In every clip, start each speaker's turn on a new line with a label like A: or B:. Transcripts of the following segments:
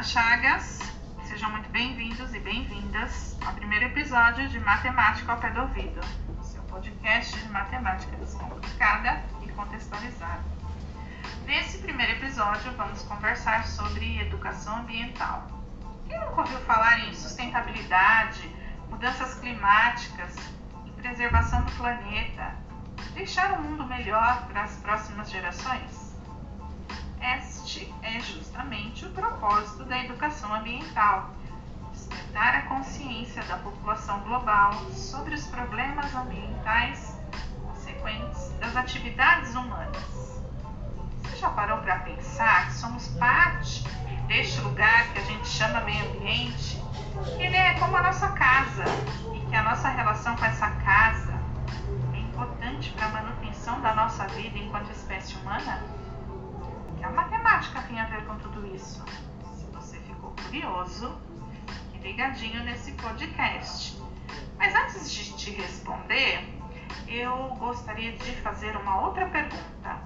A: Luciana Chagas. Sejam muito bem-vindos e bem-vindas ao primeiro episódio de Matemática ao Pé do Ouvido, seu podcast de matemática descomplicada e contextualizada. Nesse primeiro episódio, vamos conversar sobre educação ambiental. Quem nunca ouviu falar em sustentabilidade, mudanças climáticas preservação do planeta? Deixar o mundo melhor para as próximas gerações? Este é justamente o propósito da educação ambiental: despertar a consciência da população global sobre os problemas ambientais consequentes das atividades humanas. Você já parou para pensar que somos parte deste lugar que a gente chama meio ambiente? Ele é como a nossa casa e que a nossa relação com essa casa é importante para a manutenção da nossa vida enquanto espécie humana? Que a matemática tem a ver com tudo isso? Se você ficou curioso, fique ligadinho nesse podcast. Mas antes de te responder, eu gostaria de fazer uma outra pergunta.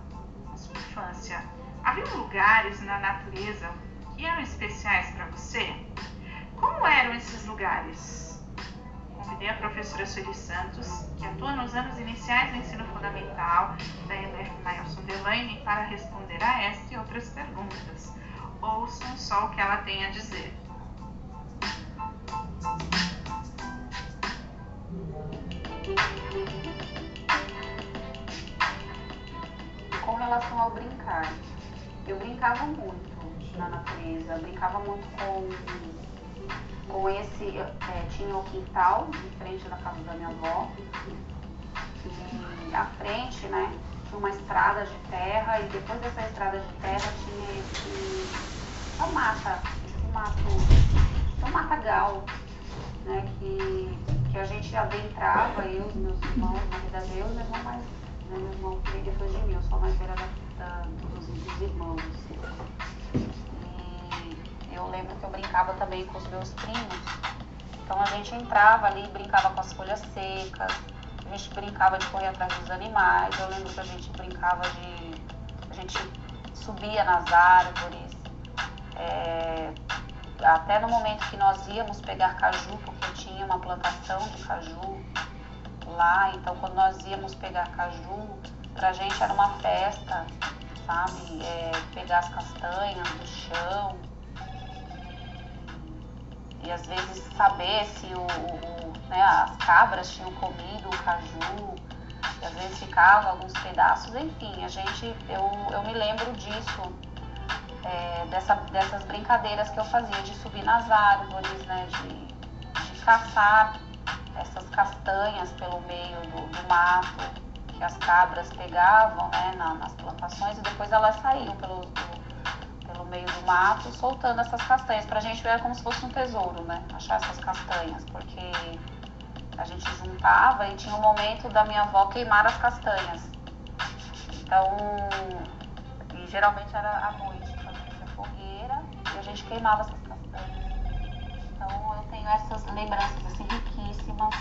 A: Na sua infância, havia lugares na natureza que eram especiais para você? Como eram esses lugares? Convidei a professora Sueli Santos, que atua nos anos iniciais do ensino fundamental da ELF Mailson Delaine, para responder a esta e outras perguntas. Ouçam só o que ela tem a dizer.
B: Com relação ao brincar, eu brincava muito na natureza, brincava muito com com esse, é, tinha o quintal em frente da casa da minha avó. E à frente, né, tinha uma estrada de terra e depois dessa estrada de terra tinha esse, uma mata, esse mato, um matagal, né, que, que a gente adentrava, eu e meus irmãos, na verdade eu e meu irmão mais, né, meu irmão depois de mim, eu sou mais velha da, da, dos, dos irmãos eu lembro que eu brincava também com os meus primos. Então a gente entrava ali, brincava com as folhas secas, a gente brincava de correr atrás dos animais. Eu lembro que a gente brincava de. A gente subia nas árvores. É, até no momento que nós íamos pegar caju, porque tinha uma plantação de caju lá, então quando nós íamos pegar caju, pra gente era uma festa, sabe? É, pegar as castanhas do chão e às vezes saber se o, o né, as cabras tinham comido o caju, e às vezes ficava alguns pedaços, enfim, a gente, eu, eu me lembro disso, é, dessa, dessas brincadeiras que eu fazia, de subir nas árvores, né, de, de caçar essas castanhas pelo meio do, do mato que as cabras pegavam né, na, nas plantações e depois elas saíam pelo, pelo meio do mato, soltando essas castanhas. Pra gente era como se fosse um tesouro, né? Achar essas castanhas, porque a gente juntava e tinha um momento da minha avó queimar as castanhas. Então, e geralmente era à noite, fazia fogueira e a gente queimava essas castanhas. Então, eu tenho essas lembranças assim riquíssimas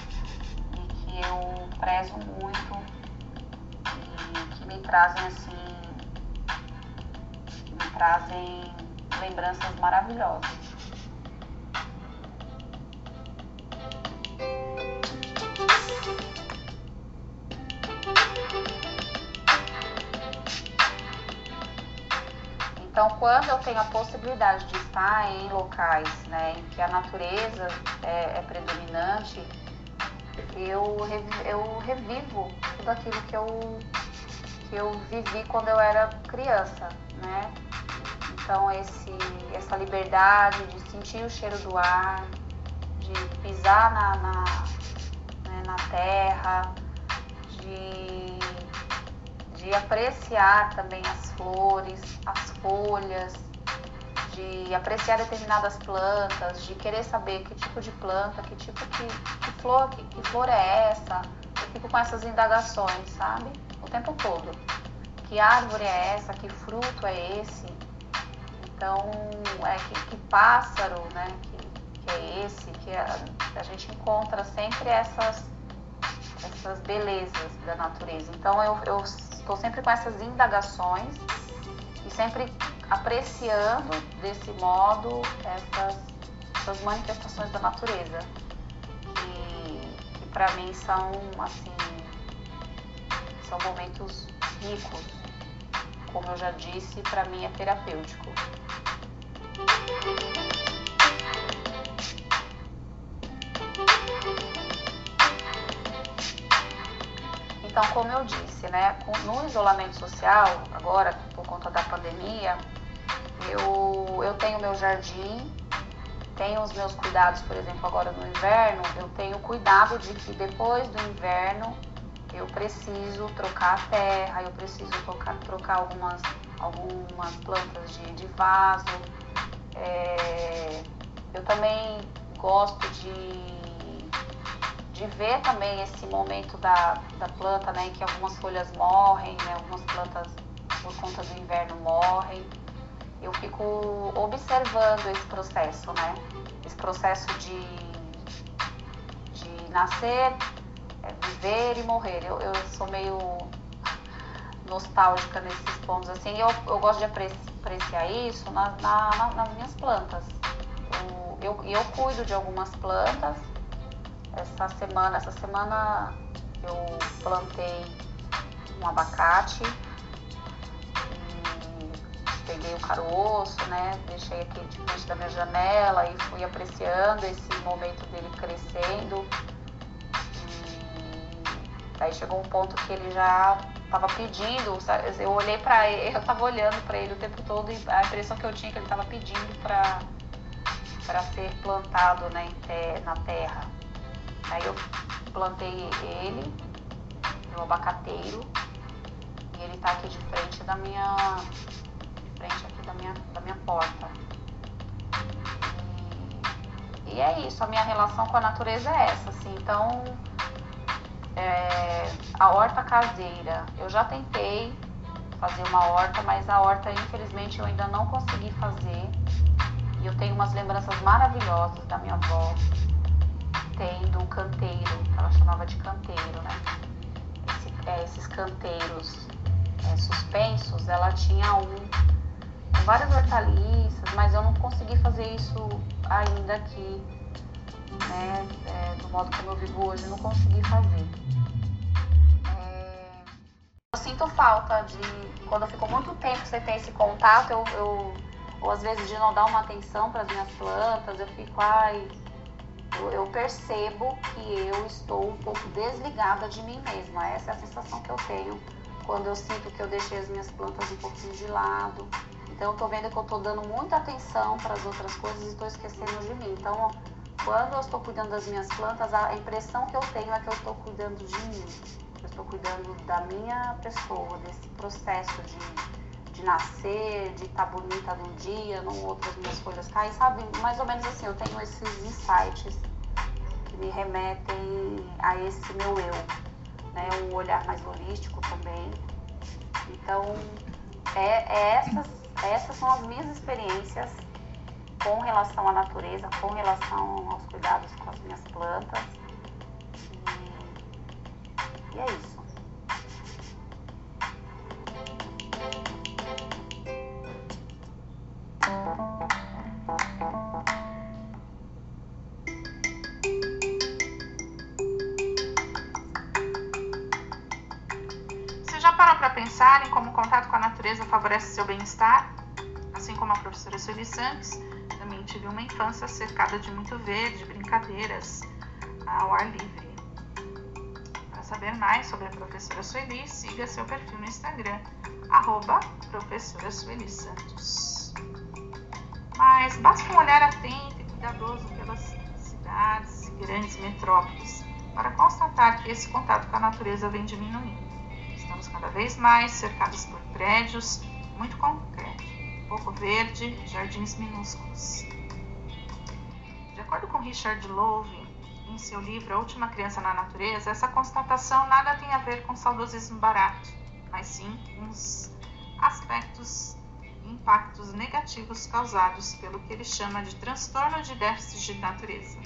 B: e que eu prezo muito e que me trazem assim trazem lembranças maravilhosas. Então, quando eu tenho a possibilidade de estar em locais né, em que a natureza é, é predominante, eu, eu revivo tudo aquilo que eu, que eu vivi quando eu era criança, né? Então, esse, essa liberdade de sentir o cheiro do ar, de pisar na, na, né, na terra, de, de apreciar também as flores, as folhas, de apreciar determinadas plantas, de querer saber que tipo de planta, que tipo de que flor, que, que flor é essa. Eu fico com essas indagações, sabe? O tempo todo. Que árvore é essa? Que fruto é esse? Então, é que, que pássaro, né, que, que, é esse, que a, a gente encontra sempre essas, essas belezas da natureza. Então, eu, eu estou sempre com essas indagações e sempre apreciando desse modo essas, essas manifestações da natureza. Que, que para mim são assim são momentos ricos. Como eu já disse, para mim é terapêutico. Então, como eu disse, né, no isolamento social, agora por conta da pandemia, eu, eu tenho meu jardim, tenho os meus cuidados, por exemplo, agora no inverno, eu tenho cuidado de que depois do inverno eu preciso trocar a terra, eu preciso trocar, trocar algumas, algumas plantas de, de vaso. É, eu também gosto de de ver também esse momento da, da planta, né, em que algumas folhas morrem, né, algumas plantas por conta do inverno morrem. Eu fico observando esse processo, né, esse processo de, de nascer, é, viver e morrer. Eu, eu sou meio nostálgica nesses pontos, assim, eu, eu gosto de apreciar isso na, na, na, nas minhas plantas. Eu, eu, eu cuido de algumas plantas essa semana, essa semana eu plantei um abacate peguei o caroço, né? Deixei aqui de frente da minha janela e fui apreciando esse momento dele crescendo. Aí chegou um ponto que ele já estava pedindo, eu olhei para ele, eu estava olhando para ele o tempo todo e a impressão que eu tinha é que ele estava pedindo para para ser plantado né, na terra. Aí eu plantei ele no abacateiro e ele tá aqui de frente da minha. de frente aqui da minha, da minha porta. E, e é isso, a minha relação com a natureza é essa, assim. Então é, a horta caseira, eu já tentei fazer uma horta, mas a horta infelizmente eu ainda não consegui fazer. E eu tenho umas lembranças maravilhosas da minha avó, tendo um canteiro, ela chamava de canteiro, né? Esse, é, esses canteiros é, suspensos, ela tinha um com várias hortaliças, mas eu não consegui fazer isso ainda aqui, né? É, do modo como eu vivo hoje, eu não consegui fazer. É, eu sinto falta de quando eu fico muito tempo sem ter esse contato, eu, eu ou às vezes de não dar uma atenção para as minhas plantas, eu fico, ai, eu percebo que eu estou um pouco desligada de mim mesma. Essa é a sensação que eu tenho quando eu sinto que eu deixei as minhas plantas um pouquinho de lado. Então eu tô vendo que eu tô dando muita atenção para as outras coisas e estou esquecendo de mim. Então, quando eu estou cuidando das minhas plantas, a impressão que eu tenho é que eu estou cuidando de mim. Eu estou cuidando da minha pessoa, desse processo de, de nascer, de estar tá bonita num dia, num outro as minhas folhas caem, sabe? Mais ou menos assim, eu tenho esses insights que me remetem a esse meu eu, né? Um olhar mais holístico também. Então, é, é essas, essas são as minhas experiências com relação à natureza, com relação aos cuidados com as minhas plantas. E, e é isso.
A: pensar em como o contato com a natureza favorece seu bem-estar, assim como a professora Sueli Santos, também tive uma infância cercada de muito verde, brincadeiras ao ar livre. Para saber mais sobre a professora Sueli, siga seu perfil no Instagram, arroba professora Sueli Santos. Mas basta um olhar atento e cuidadoso pelas cidades e grandes metrópoles para constatar que esse contato com a natureza vem diminuindo cada vez mais cercados por prédios, muito concreto, pouco verde, jardins minúsculos. De acordo com Richard Louve, em seu livro A Última Criança na Natureza, essa constatação nada tem a ver com saudosismo barato, mas sim com os aspectos e impactos negativos causados pelo que ele chama de transtorno de déficit de natureza.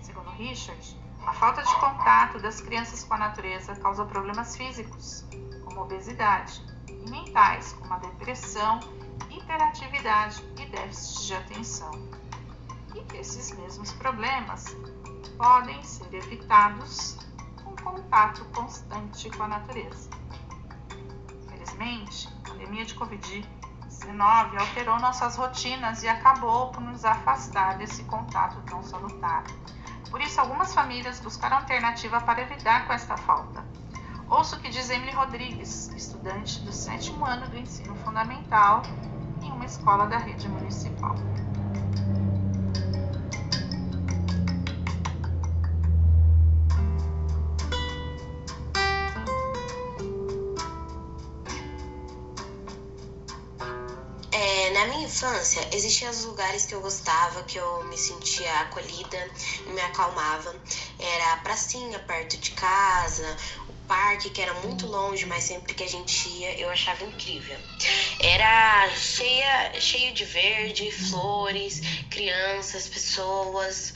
A: Segundo Richard, a falta de contato das crianças com a natureza causa problemas físicos, como obesidade, e mentais, como a depressão hiperatividade e déficit de atenção. E esses mesmos problemas podem ser evitados com contato constante com a natureza. Infelizmente, a pandemia de Covid-19 alterou nossas rotinas e acabou por nos afastar desse contato tão salutar. Por isso, algumas famílias buscaram alternativa para lidar com esta falta. Ouça o que diz Emily Rodrigues, estudante do sétimo ano do ensino fundamental em uma escola da rede municipal.
C: na minha infância, existiam os lugares que eu gostava, que eu me sentia acolhida me acalmava. Era a pracinha perto de casa, parque que era muito longe, mas sempre que a gente ia, eu achava incrível. Era cheia, cheio de verde, flores, crianças, pessoas.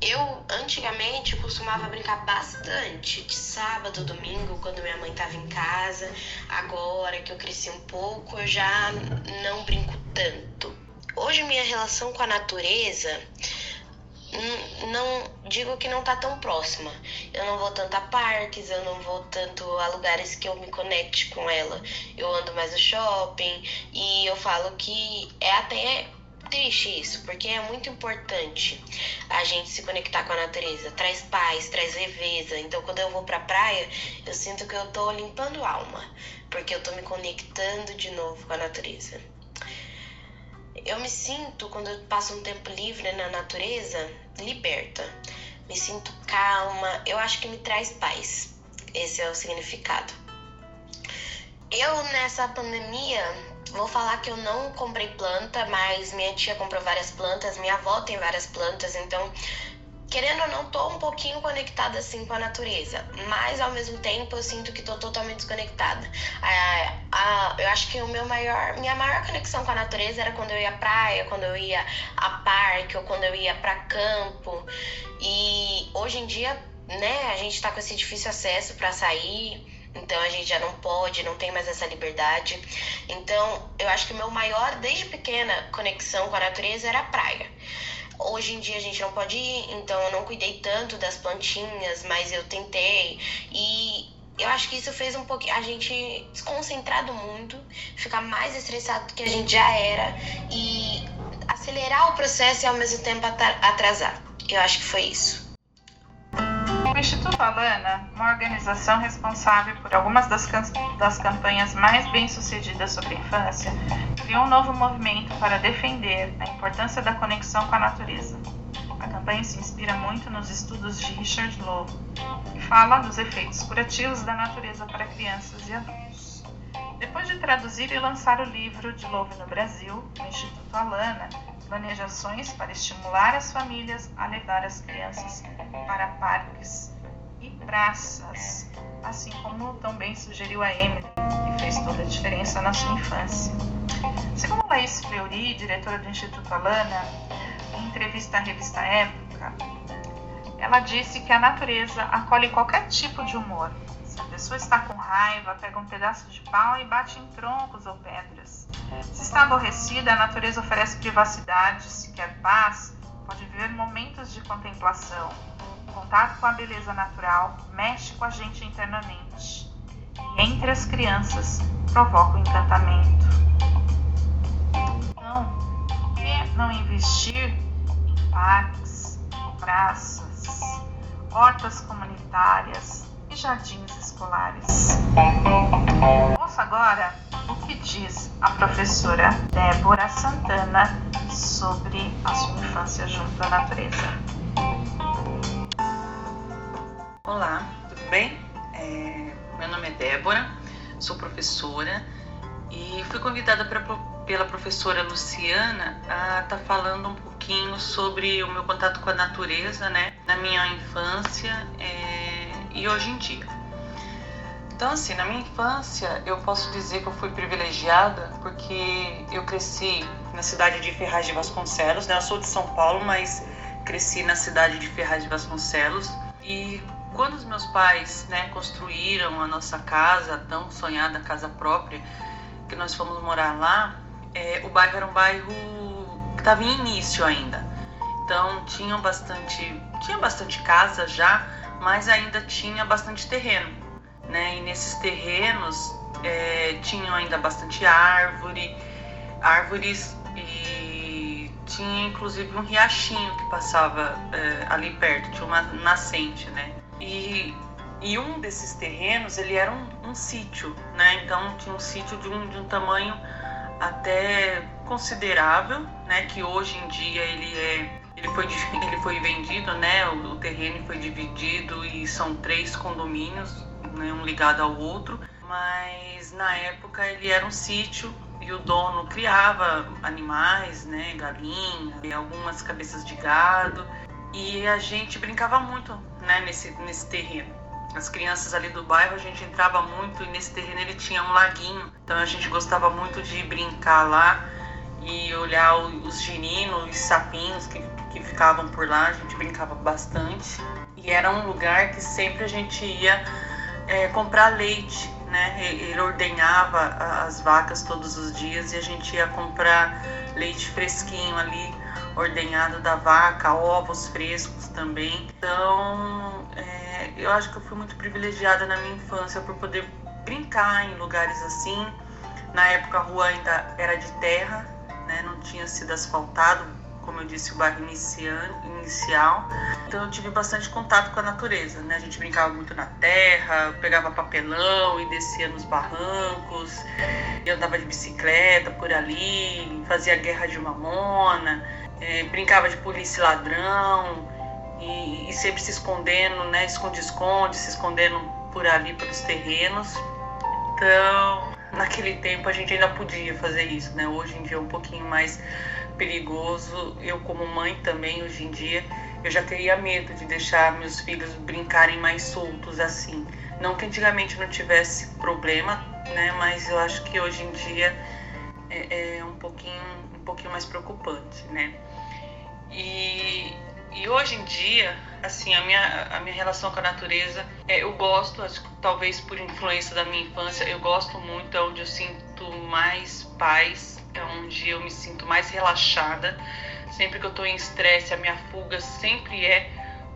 C: Eu antigamente costumava brincar bastante de sábado, domingo, quando minha mãe estava em casa. Agora que eu cresci um pouco, eu já não brinco tanto. Hoje minha relação com a natureza não digo que não tá tão próxima. Eu não vou tanto a parques, eu não vou tanto a lugares que eu me conecte com ela. Eu ando mais no shopping e eu falo que é até triste isso, porque é muito importante a gente se conectar com a natureza. Traz paz, traz leveza. Então, quando eu vou pra praia, eu sinto que eu tô limpando alma, porque eu tô me conectando de novo com a natureza. Eu me sinto, quando eu passo um tempo livre na natureza, liberta. Me sinto calma. Eu acho que me traz paz. Esse é o significado. Eu, nessa pandemia, Vou falar que eu não comprei planta, mas minha tia comprou várias plantas, minha avó tem várias plantas, então querendo ou não, tô um pouquinho conectada assim com a natureza, mas ao mesmo tempo eu sinto que tô totalmente desconectada. eu acho que o meu maior, minha maior conexão com a natureza era quando eu ia à praia, quando eu ia a parque ou quando eu ia para campo. E hoje em dia, né, a gente tá com esse difícil acesso para sair então a gente já não pode, não tem mais essa liberdade. Então eu acho que o meu maior, desde pequena, conexão com a natureza era a praia. Hoje em dia a gente não pode ir, então eu não cuidei tanto das plantinhas, mas eu tentei. E eu acho que isso fez um pouquinho a gente desconcentrado muito, ficar mais estressado do que a gente já era e acelerar o processo e ao mesmo tempo atrasar. Eu acho que foi isso.
A: O Instituto Alana, uma organização responsável por algumas das, das campanhas mais bem-sucedidas sobre a infância, criou um novo movimento para defender a importância da conexão com a natureza. A campanha se inspira muito nos estudos de Richard Lowe, que fala dos efeitos curativos da natureza para crianças e adultos. Depois de traduzir e lançar o livro de Lowe no Brasil, o Instituto Alana planeja ações para estimular as famílias a levar as crianças para parques e praças, assim como também sugeriu a Emily, que fez toda a diferença na sua infância. Segundo Laís Fleury, diretora do Instituto Alana, em entrevista à revista Época, ela disse que a natureza acolhe qualquer tipo de humor. Se a pessoa está com raiva, pega um pedaço de pau e bate em troncos ou pedras. Se está aborrecida, a natureza oferece privacidade. Se quer paz, pode viver momentos de contemplação. Contato com a beleza natural mexe com a gente internamente. E entre as crianças, provoca o encantamento. Então, por que não investir em parques, praças, hortas comunitárias e jardins escolares? Ouça agora o que diz a professora Débora Santana sobre a sua infância junto à natureza.
D: Olá, tudo bem? É, meu nome é Débora, sou professora e fui convidada pra, pela professora Luciana a estar tá falando um pouquinho sobre o meu contato com a natureza, né, na minha infância é, e hoje em dia. Então, assim, na minha infância, eu posso dizer que eu fui privilegiada porque eu cresci na cidade de Ferraz de Vasconcelos, né? Eu sou de São Paulo, mas cresci na cidade de Ferraz de Vasconcelos. E quando os meus pais, né, construíram a nossa casa, a tão sonhada casa própria, que nós fomos morar lá, é, o bairro era um bairro que estava em início ainda. Então tinham bastante, tinha bastante casa já, mas ainda tinha bastante terreno, né? E nesses terrenos é, tinham ainda bastante árvore, árvores e tinha inclusive um riachinho que passava é, ali perto, tinha uma nascente, né? E, e um desses terrenos ele era um, um sítio, né? Então tinha um sítio de um, de um tamanho até considerável, né? Que hoje em dia ele é ele foi, ele foi vendido, né? O, o terreno foi dividido e são três condomínios, né, um ligado ao outro. Mas na época ele era um sítio e o dono criava animais, né, galinha, algumas cabeças de gado e a gente brincava muito, né, nesse nesse terreno. As crianças ali do bairro a gente entrava muito e nesse terreno ele tinha um laguinho, então a gente gostava muito de brincar lá e olhar os girinos, os sapinhos que que ficavam por lá, a gente brincava bastante. E era um lugar que sempre a gente ia é, comprar leite, né? Ele ordenhava as vacas todos os dias e a gente ia comprar leite fresquinho ali, ordenhado da vaca, ovos frescos também. Então, é, eu acho que eu fui muito privilegiada na minha infância por poder brincar em lugares assim. Na época a rua ainda era de terra, né? não tinha sido asfaltado, como eu disse, o bairro inicial. Então eu tive bastante contato com a natureza, né? A gente brincava muito na terra, pegava papelão e descia nos barrancos, eu andava de bicicleta por ali, fazia guerra de mamona, é, brincava de polícia e ladrão e, e sempre se escondendo, né? Esconde-esconde, se escondendo por ali pelos terrenos. Então, naquele tempo a gente ainda podia fazer isso, né? Hoje em dia é um pouquinho mais perigoso. Eu, como mãe também, hoje em dia, eu já teria medo de deixar meus filhos brincarem mais soltos assim. Não que antigamente não tivesse problema, né? Mas eu acho que hoje em dia é, é um pouquinho, um pouquinho mais preocupante, né? E, e hoje em dia, assim, a minha, a minha relação com a natureza, é, eu gosto, acho talvez por influência da minha infância, eu gosto muito, é onde eu sinto mais paz, é onde eu me sinto mais relaxada. Sempre que eu estou em estresse, a minha fuga sempre é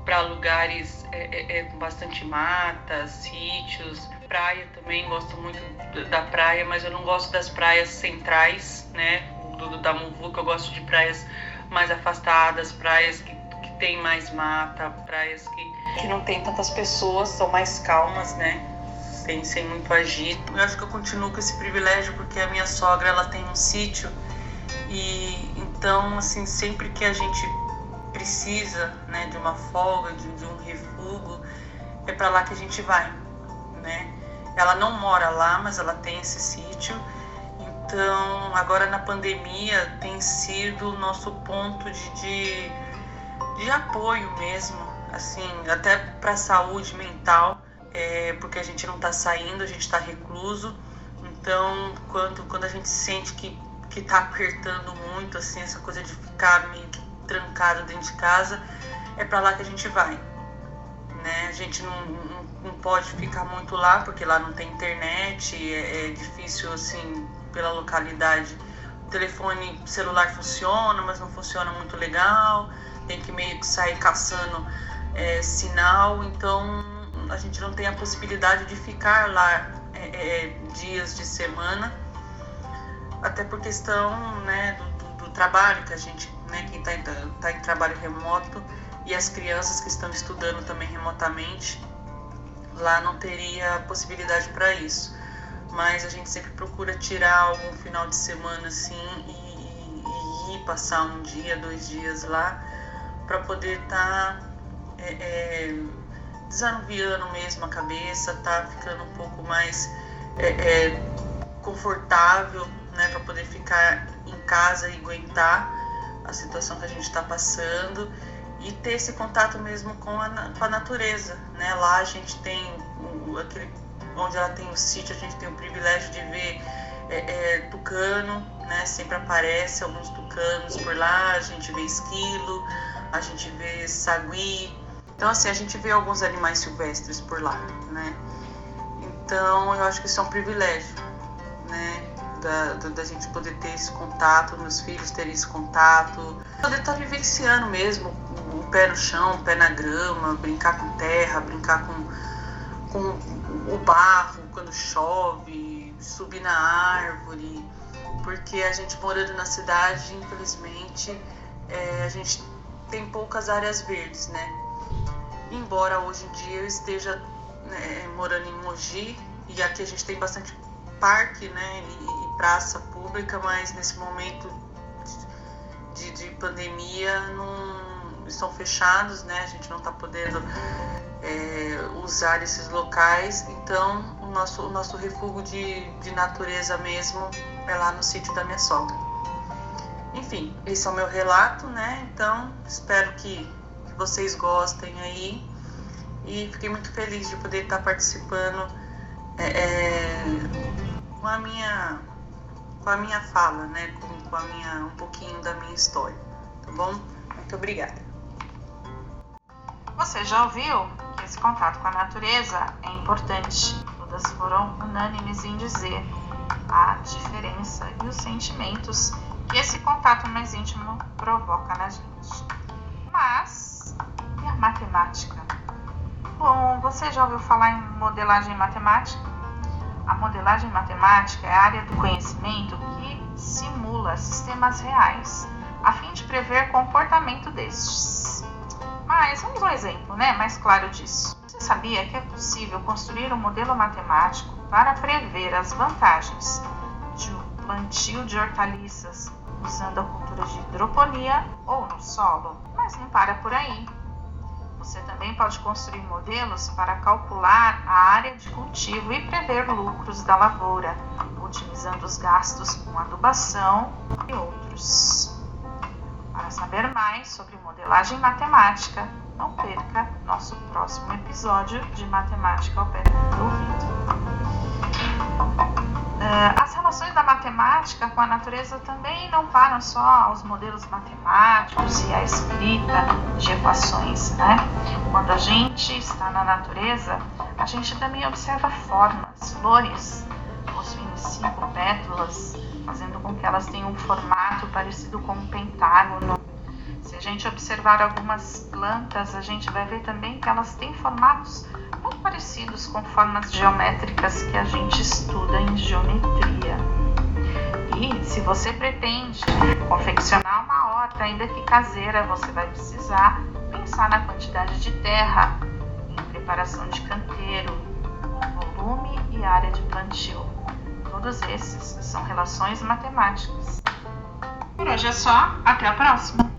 D: para lugares é, é, é, com bastante mata, sítios, praia também. Gosto muito da praia, mas eu não gosto das praias centrais, né? Do, da Muvuca, eu gosto de praias mais afastadas, praias que, que tem mais mata, praias que, que não tem tantas pessoas, são mais calmas, né? sem, sem muito agir. Eu acho que eu continuo com esse privilégio porque a minha sogra ela tem um sítio e então assim sempre que a gente precisa né, de uma folga, de, de um refúgio, é para lá que a gente vai, né? Ela não mora lá, mas ela tem esse sítio. Então, agora na pandemia tem sido o nosso ponto de, de, de apoio mesmo, assim, até para a saúde mental é, porque a gente não está saindo, a gente está recluso. Então, quando, quando a gente sente que, que tá apertando muito, assim, essa coisa de ficar meio que trancado dentro de casa, é para lá que a gente vai. Né? A gente não, não, não, pode ficar muito lá, porque lá não tem internet, é, é difícil, assim, pela localidade. O telefone celular funciona, mas não funciona muito legal, tem que meio que sair caçando é, sinal, então a gente não tem a possibilidade de ficar lá é, é, dias de semana, até por questão né, do, do, do trabalho que a gente, né, quem está tá em trabalho remoto e as crianças que estão estudando também remotamente, lá não teria possibilidade para isso. Mas a gente sempre procura tirar algum final de semana assim e, e, ir passar um dia, dois dias lá para poder estar tá, é, é, desanuviando mesmo a cabeça, tá ficando um pouco mais é, é, confortável, né, para poder ficar em casa e aguentar a situação que a gente está passando e ter esse contato mesmo com a, com a natureza, né? Lá a gente tem o, aquele onde ela tem o sítio, a gente tem o privilégio de ver é, é, tucano, né? Sempre aparece alguns tucanos por lá, a gente vê esquilo, a gente vê sagui, então, assim, a gente vê alguns animais silvestres por lá, né? Então, eu acho que isso é um privilégio, né? Da, da, gente poder ter esse contato, meus filhos terem esse contato, poder estar tá vivenciando mesmo, o pé no chão, o pé na grama, brincar com terra, brincar com, com o barro quando chove, subir na árvore, porque a gente morando na cidade, infelizmente, é, a gente tem poucas áreas verdes, né? Embora hoje em dia eu esteja né, morando em Mogi e aqui a gente tem bastante parque, né, e praça pública, mas nesse momento de, de pandemia não estão fechados, né? A gente não está podendo é, usar esses locais, então o nosso, o nosso refúgio de, de natureza mesmo é lá no sítio da minha sogra. Enfim, esse é o meu relato, né? Então espero que, que vocês gostem aí e fiquei muito feliz de poder estar participando é, é, com a minha com a minha fala, né? Com, com a minha um pouquinho da minha história, tá bom? Muito obrigada.
A: Você já ouviu que esse contato com a natureza é importante? Todas foram unânimes em dizer a diferença e os sentimentos que esse contato mais íntimo provoca na gente. Mas e a matemática? Bom, você já ouviu falar em modelagem matemática? A modelagem matemática é a área do conhecimento que simula sistemas reais, a fim de prever comportamento destes. Mas vamos um exemplo né, mais claro disso. Você sabia que é possível construir um modelo matemático para prever as vantagens de um plantio de hortaliças usando a cultura de hidroponia ou no solo? Mas não para por aí. Você também pode construir modelos para calcular a área de cultivo e prever lucros da lavoura, otimizando os gastos com adubação e outros. Para saber mais sobre modelagem matemática, não perca nosso próximo episódio de Matemática ao pé do ouvido. As relações da matemática com a natureza também não param só aos modelos matemáticos e à escrita de equações. Né? Quando a gente está na natureza, a gente também observa formas, flores possuindo cinco pétalas, fazendo com que elas tenham um formato parecido com um pentágono. Se a gente observar algumas plantas, a gente vai ver também que elas têm formatos muito parecidos com formas geométricas que a gente estuda em geometria. E se você pretende confeccionar uma horta, ainda que caseira, você vai precisar pensar na quantidade de terra, em preparação de canteiro, volume e área de plantio. Todos esses são relações matemáticas. Por hoje é só, até a próxima!